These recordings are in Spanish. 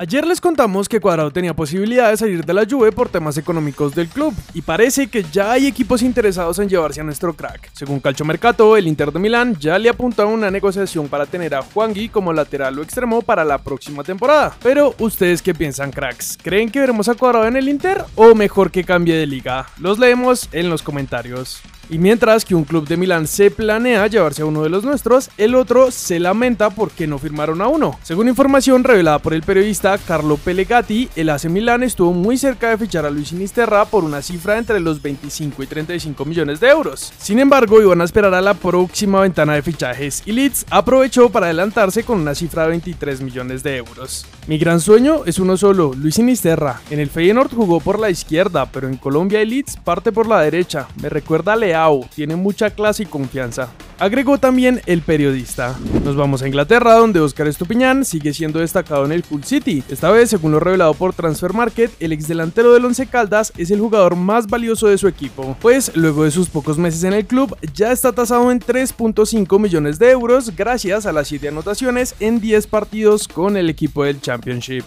Ayer les contamos que Cuadrado tenía posibilidad de salir de la Juve por temas económicos del club y parece que ya hay equipos interesados en llevarse a nuestro crack. Según Calcio Mercato, el Inter de Milán ya le apunta a una negociación para tener a Juangui como lateral o extremo para la próxima temporada. Pero ustedes qué piensan, cracks? ¿Creen que veremos a Cuadrado en el Inter o mejor que cambie de liga? Los leemos en los comentarios. Y mientras que un club de Milán se planea llevarse a uno de los nuestros, el otro se lamenta porque no firmaron a uno. Según información revelada por el periodista Carlo Pellegatti, el AC Milán estuvo muy cerca de fichar a Luis Sinisterra por una cifra entre los 25 y 35 millones de euros. Sin embargo, iban a esperar a la próxima ventana de fichajes y Leeds aprovechó para adelantarse con una cifra de 23 millones de euros. Mi gran sueño es uno solo, Luis Sinisterra. En el Feyenoord jugó por la izquierda, pero en Colombia Leeds parte por la derecha. Me recuerda a tiene mucha clase y confianza. Agregó también el periodista. Nos vamos a Inglaterra, donde Oscar Estupiñán sigue siendo destacado en el Hull City. Esta vez, según lo revelado por Transfer Market, el ex delantero del Once Caldas es el jugador más valioso de su equipo, pues luego de sus pocos meses en el club, ya está tasado en 3.5 millones de euros gracias a las 7 anotaciones en 10 partidos con el equipo del Championship.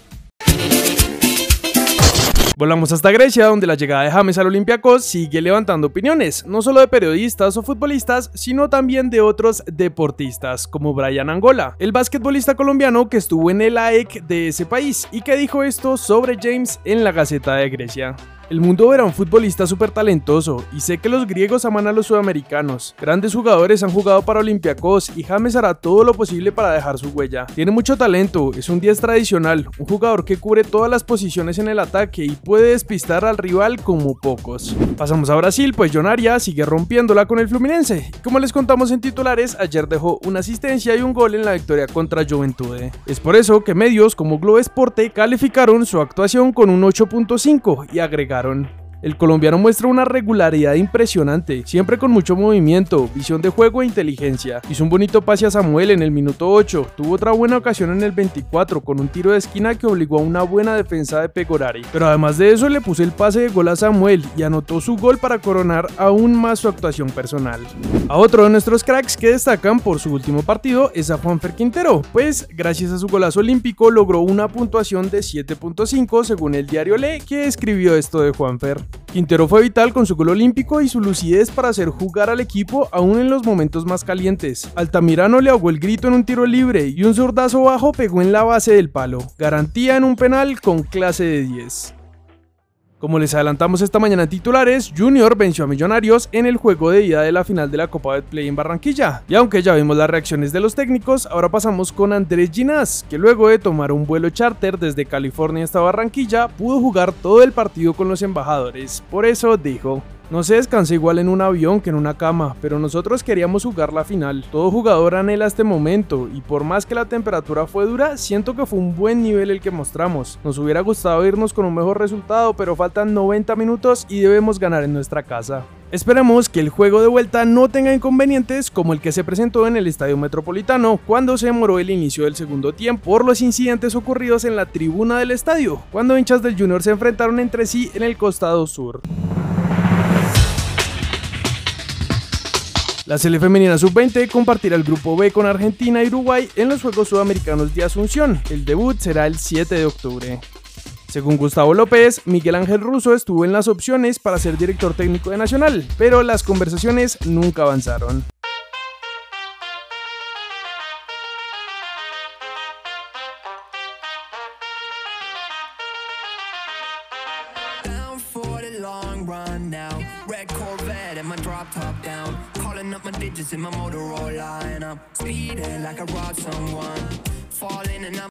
Volamos hasta Grecia, donde la llegada de James al Olympiacos sigue levantando opiniones, no solo de periodistas o futbolistas, sino también de otros deportistas, como Brian Angola, el basquetbolista colombiano que estuvo en el AEC de ese país y que dijo esto sobre James en la Gaceta de Grecia. El mundo verá un futbolista súper talentoso y sé que los griegos aman a los sudamericanos. Grandes jugadores han jugado para Olympiacos y James hará todo lo posible para dejar su huella. Tiene mucho talento, es un 10 tradicional, un jugador que cubre todas las posiciones en el ataque y puede despistar al rival como pocos. Pasamos a Brasil, pues John sigue rompiéndola con el Fluminense. Como les contamos en titulares, ayer dejó una asistencia y un gol en la victoria contra Juventude. Es por eso que medios como Globo Esporte calificaron su actuación con un 8.5 y agregaron কারণ el colombiano muestra una regularidad impresionante, siempre con mucho movimiento, visión de juego e inteligencia. Hizo un bonito pase a Samuel en el minuto 8, tuvo otra buena ocasión en el 24 con un tiro de esquina que obligó a una buena defensa de Pegorari. Pero además de eso le puso el pase de gol a Samuel y anotó su gol para coronar aún más su actuación personal. A otro de nuestros cracks que destacan por su último partido es a Juanfer Quintero, pues gracias a su golazo olímpico logró una puntuación de 7.5 según el diario Le que escribió esto de Juanfer. Quintero fue vital con su gol olímpico y su lucidez para hacer jugar al equipo aún en los momentos más calientes. Altamirano le ahogó el grito en un tiro libre y un zurdazo bajo pegó en la base del palo. Garantía en un penal con clase de 10. Como les adelantamos esta mañana en titulares, Junior venció a Millonarios en el juego de ida de la final de la Copa de Play en Barranquilla. Y aunque ya vimos las reacciones de los técnicos, ahora pasamos con Andrés Ginás, que luego de tomar un vuelo charter desde California hasta Barranquilla, pudo jugar todo el partido con los embajadores. Por eso dijo, no se descansa igual en un avión que en una cama, pero nosotros queríamos jugar la final. Todo jugador anhela este momento y por más que la temperatura fue dura, siento que fue un buen nivel el que mostramos. Nos hubiera gustado irnos con un mejor resultado, pero faltan 90 minutos y debemos ganar en nuestra casa. Esperemos que el juego de vuelta no tenga inconvenientes como el que se presentó en el Estadio Metropolitano cuando se demoró el inicio del segundo tiempo por los incidentes ocurridos en la tribuna del estadio, cuando hinchas del Junior se enfrentaron entre sí en el costado sur. La Sele Femenina Sub-20 compartirá el grupo B con Argentina y Uruguay en los Juegos Sudamericanos de Asunción. El debut será el 7 de octubre. Según Gustavo López, Miguel Ángel Russo estuvo en las opciones para ser director técnico de Nacional, pero las conversaciones nunca avanzaron. run now. Red Corvette and my drop top down. Calling up my digits in my Motorola, and I'm speeding like I robbed someone. Falling and I'm